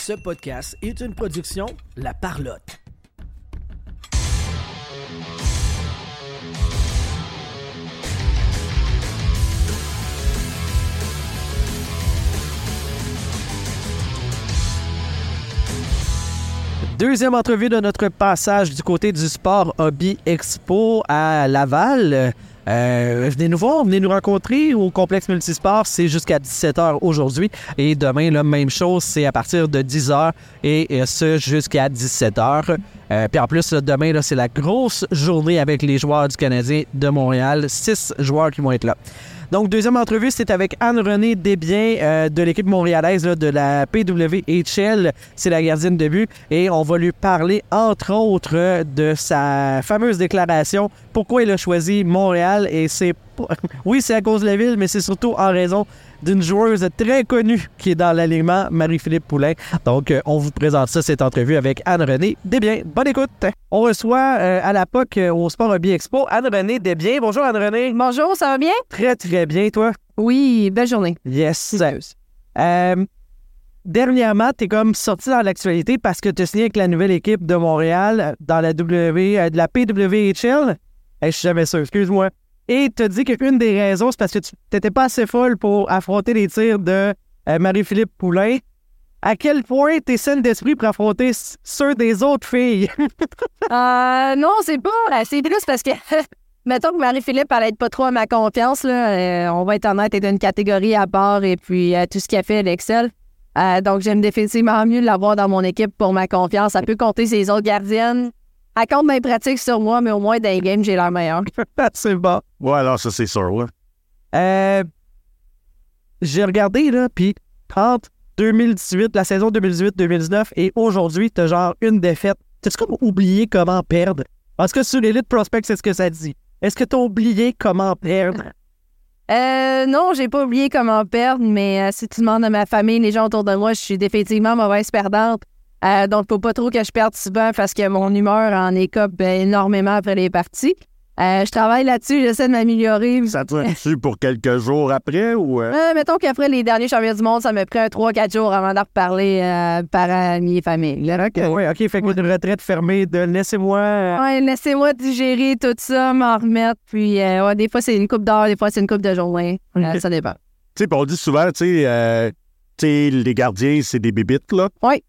Ce podcast est une production La Parlotte. Deuxième entrevue de notre passage du côté du Sport Hobby Expo à Laval. Euh, venez nous voir, venez nous rencontrer au complexe multisport. C'est jusqu'à 17h aujourd'hui. Et demain, la même chose, c'est à partir de 10h et, ce jusqu'à 17h. Euh, puis en plus, demain, c'est la grosse journée avec les joueurs du Canadien de Montréal. Six joueurs qui vont être là. Donc, deuxième entrevue, c'est avec Anne-Renée Desbiens euh, de l'équipe montréalaise de la PWHL. C'est la gardienne de but. Et on va lui parler, entre autres, de sa fameuse déclaration pourquoi il a choisi Montréal? Et c'est. Oui, c'est à cause de la ville, mais c'est surtout en raison d'une joueuse très connue qui est dans l'alignement, Marie-Philippe Poulain. Donc, euh, on vous présente ça, cette entrevue avec Anne-Renée Desbiens. Bonne écoute! On reçoit euh, à la POC euh, au Sport Hobby Expo Anne-Renée Desbiens. Bonjour Anne-Renée. Bonjour, ça va bien? Très, très bien, toi? Oui, belle journée. Yes. dernièrement, tu es comme sorti dans l'actualité parce que tu es signé avec la nouvelle équipe de Montréal dans la W, de la PWHL. je suis jamais sûr, excuse-moi et te dit qu'une des raisons, c'est parce que tu n'étais pas assez folle pour affronter les tirs de euh, Marie-Philippe Poulain. À quel point t'es saine d'esprit pour affronter ceux des autres filles? euh, non, c'est pas. Euh, c'est plus parce que, mettons que Marie-Philippe, elle pas trop à ma confiance. Là, euh, on va être honnête, elle est d'une catégorie à part et puis tout ce qu'elle fait, elle donc, j'aime définitivement mieux l'avoir dans mon équipe pour ma confiance. Elle peut compter ses autres gardiennes. Elle compte mes pratiques sur moi, mais au moins dans les games, j'ai l'air meilleur. c'est bon. Ouais, alors ça, c'est sûr, ouais. Euh, j'ai regardé, là, puis entre 2018, la saison 2018-2019 et aujourd'hui, t'as genre une défaite. T'as-tu comme oublié comment perdre? Parce que sur l'Elite Prospect, c'est ce que ça dit. Est-ce que t'as oublié comment perdre? Euh, non, j'ai pas oublié comment perdre, mais euh, si tu demandes à ma famille, les gens autour de moi, je suis définitivement mauvaise perdante. Euh, donc, faut pas trop que je perde souvent parce que mon humeur en écope énormément après les parties. Euh, je travaille là-dessus, j'essaie de m'améliorer. Ça te dessus pour quelques jours après ou. Euh? euh mettons qu'après les derniers championnats du monde, ça me prend 3-4 jours avant d'en reparler euh, par amis et famille. OK, oui, OK. Fait que une retraite fermée de laissez-moi. Oui, laissez-moi digérer tout ça, m'en remettre. Puis, ouais, des fois, c'est une coupe d'heure, des fois, c'est une coupe de journée. ça dépend. Tu sais, on dit souvent, tu sais, les gardiens, c'est des bibites, là. Oui.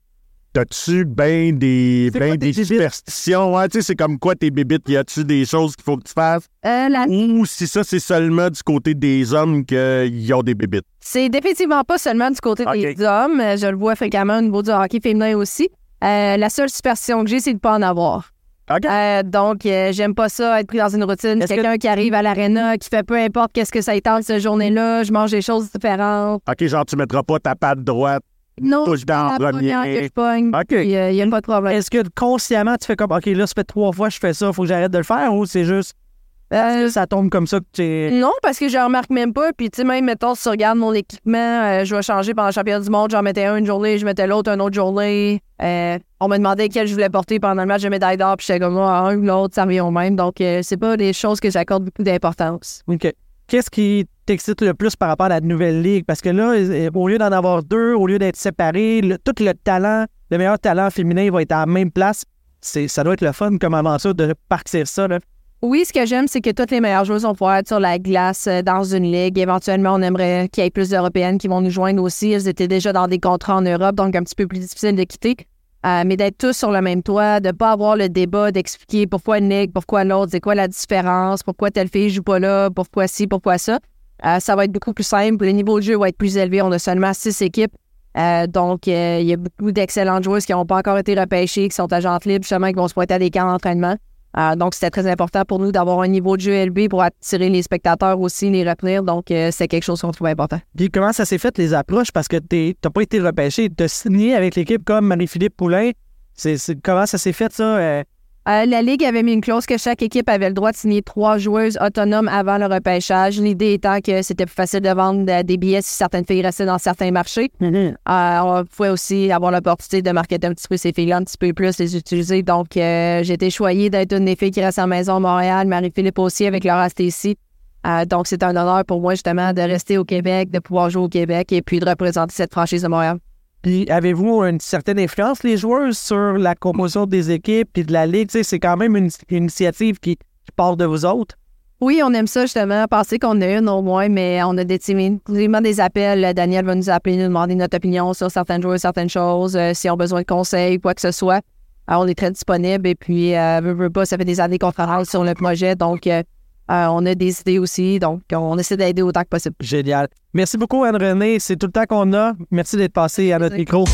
T'as-tu bien des, ben des superstitions? Ouais, tu sais, c'est comme quoi tes bébites? Y a-tu des choses qu'il faut que tu fasses? Euh, Ou si ça, c'est seulement du côté des hommes qu'ils ont des bébites? C'est définitivement pas seulement du côté des hommes. Je le vois fréquemment au niveau du hockey féminin aussi. Euh, la seule superstition que j'ai, c'est de pas en avoir. Euh, donc, j'aime pas ça, être pris dans une routine. Quelqu'un qui arrive à l'aréna, qui fait peu importe qu'est-ce que ça étend cette journée-là, je mange des choses différentes. OK, genre, tu mettras pas ta patte droite non, touche dans la première. OK. Il n'y a, pas de problème. Est-ce que consciemment, tu fais comme, OK, là, ça fait trois fois que je fais ça, il faut que j'arrête de le faire ou c'est juste. Euh, ça tombe comme ça que tu Non, parce que je remarque même pas. Puis, tu sais, même, mettons, si tu regardes mon équipement, euh, je vais changer pendant le championnat du monde. J'en mettais un une journée, je mettais l'autre une autre journée. Euh, on me demandait quel je voulais porter pendant le match de médaille d'or. Puis, j'étais comme, moi, un ou l'autre, ça revient au même. Donc, c'est pas des choses que j'accorde beaucoup d'importance. OK. Qu'est-ce qui t'excite le plus par rapport à la nouvelle ligue? Parce que là, au lieu d'en avoir deux, au lieu d'être séparés, tout le talent, le meilleur talent féminin va être à la même place. C'est, ça doit être le fun comme aventure de partir ça. Là. Oui, ce que j'aime, c'est que toutes les meilleures joueuses vont pouvoir être sur la glace euh, dans une ligue. Éventuellement, on aimerait qu'il y ait plus d'Européennes qui vont nous joindre aussi. Elles étaient déjà dans des contrats en Europe, donc un petit peu plus difficile de quitter. Euh, mais d'être tous sur le même toit, de ne pas avoir le débat d'expliquer pourquoi une ligue, pourquoi l'autre, c'est quoi la différence, pourquoi telle fille joue pas là, pourquoi ci, pourquoi ça. Euh, ça va être beaucoup plus simple. Le niveau de jeu va être plus élevé. On a seulement six équipes. Euh, donc, il y a beaucoup d'excellentes joueuses qui n'ont pas encore été repêchées, qui sont agentes libres, justement, qui vont se pointer à des camps d'entraînement. donc, c'était très important pour nous d'avoir un niveau de jeu élevé pour attirer les spectateurs aussi, les retenir. Donc, c'est quelque chose qu'on trouve important. Puis, comment ça s'est fait, les approches? Parce que tu n'as pas été repêché. Tu as signé avec l'équipe comme Marie-Philippe Poulain. C'est, comment ça s'est fait, ça? Euh? Euh, la Ligue avait mis une clause que chaque équipe avait le droit de signer trois joueuses autonomes avant le repêchage. L'idée étant que c'était plus facile de vendre des billets si certaines filles restaient dans certains marchés. Mm-hmm. Euh, on pouvait aussi avoir l'opportunité de marketer un petit peu ces filles-là, un petit peu plus, les utiliser. Donc, j'ai été choyée d'être une des filles qui reste à la maison à Montréal. Marie-Philippe aussi avec Laura Stacy. donc, c'est un honneur pour moi, justement, de rester au Québec, de pouvoir jouer au Québec et puis de représenter cette franchise de Montréal. Puis avez-vous une certaine influence, les joueurs, sur la composition des équipes et de la ligue? c'est quand même une, initiative qui, part de vous autres. Oui, on aime ça justement, penser qu'on a une au moins, mais on a des, des appels. Daniel va nous appeler, nous demander notre opinion sur certaines joueurs, certaines choses, euh, si on a besoin de conseils, quoi que ce soit. Alors, on est très disponible et puis, euh, ça fait des années qu'on travaille sur le projet, donc euh, euh, on a des idées aussi, donc on essaie d'aider autant que possible. Génial. Merci beaucoup, Anne-Renée. C'est tout le temps qu'on a. Merci d'être passé à notre micro.